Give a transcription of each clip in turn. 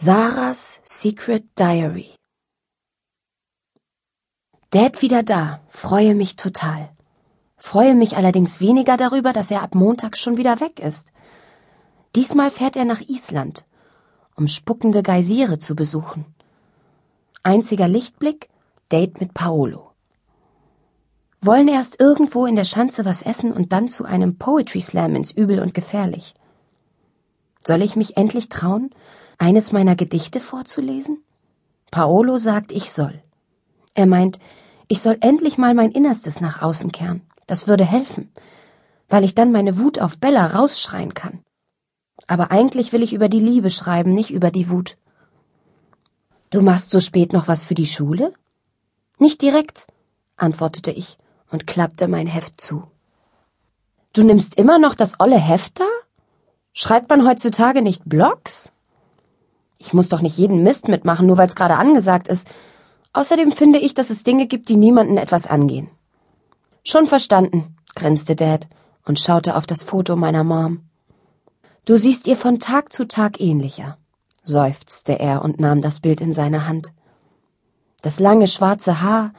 Sarahs Secret Diary Dad wieder da, freue mich total. Freue mich allerdings weniger darüber, dass er ab Montag schon wieder weg ist. Diesmal fährt er nach Island, um spuckende Geysire zu besuchen. Einziger Lichtblick, Date mit Paolo. Wollen erst irgendwo in der Schanze was essen und dann zu einem Poetry Slam ins Übel und Gefährlich. Soll ich mich endlich trauen, eines meiner Gedichte vorzulesen? Paolo sagt, ich soll. Er meint, ich soll endlich mal mein Innerstes nach außen kehren. Das würde helfen, weil ich dann meine Wut auf Bella rausschreien kann. Aber eigentlich will ich über die Liebe schreiben, nicht über die Wut. Du machst so spät noch was für die Schule? Nicht direkt, antwortete ich und klappte mein Heft zu. Du nimmst immer noch das olle Heft da? Schreibt man heutzutage nicht Blogs? Ich muss doch nicht jeden Mist mitmachen, nur weil's gerade angesagt ist. Außerdem finde ich, dass es Dinge gibt, die niemanden etwas angehen. Schon verstanden, grinste Dad und schaute auf das Foto meiner Mom. Du siehst ihr von Tag zu Tag ähnlicher, seufzte er und nahm das Bild in seine Hand. Das lange schwarze Haar,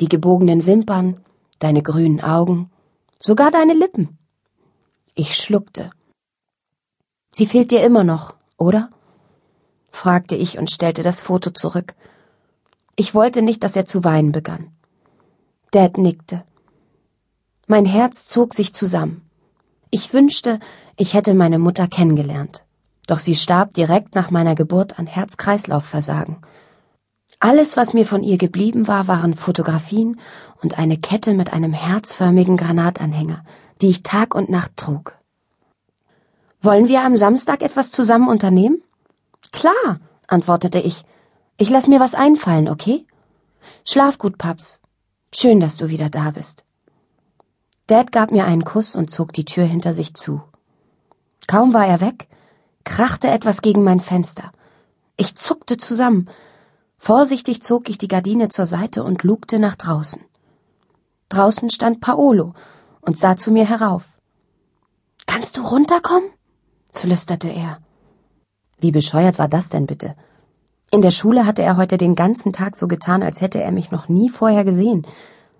die gebogenen Wimpern, deine grünen Augen, sogar deine Lippen. Ich schluckte. Sie fehlt dir immer noch, oder? Fragte ich und stellte das Foto zurück. Ich wollte nicht, dass er zu weinen begann. Dad nickte. Mein Herz zog sich zusammen. Ich wünschte, ich hätte meine Mutter kennengelernt. Doch sie starb direkt nach meiner Geburt an Herz-Kreislauf-Versagen. Alles, was mir von ihr geblieben war, waren Fotografien und eine Kette mit einem herzförmigen Granatanhänger, die ich Tag und Nacht trug. Wollen wir am Samstag etwas zusammen unternehmen? Klar, antwortete ich. Ich lass mir was einfallen, okay? Schlaf gut, Paps. Schön, dass du wieder da bist. Dad gab mir einen Kuss und zog die Tür hinter sich zu. Kaum war er weg, krachte etwas gegen mein Fenster. Ich zuckte zusammen. Vorsichtig zog ich die Gardine zur Seite und lugte nach draußen. Draußen stand Paolo und sah zu mir herauf. Kannst du runterkommen? flüsterte er. Wie bescheuert war das denn bitte? In der Schule hatte er heute den ganzen Tag so getan, als hätte er mich noch nie vorher gesehen.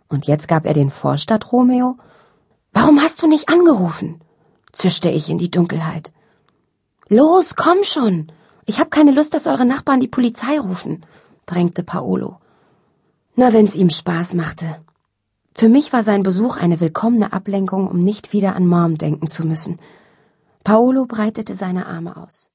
Und jetzt gab er den Vorstadt Romeo? Warum hast du nicht angerufen? zischte ich in die Dunkelheit. Los, komm schon. Ich hab keine Lust, dass eure Nachbarn die Polizei rufen, drängte Paolo. Na, wenn's ihm Spaß machte. Für mich war sein Besuch eine willkommene Ablenkung, um nicht wieder an Mom denken zu müssen. Paolo breitete seine Arme aus.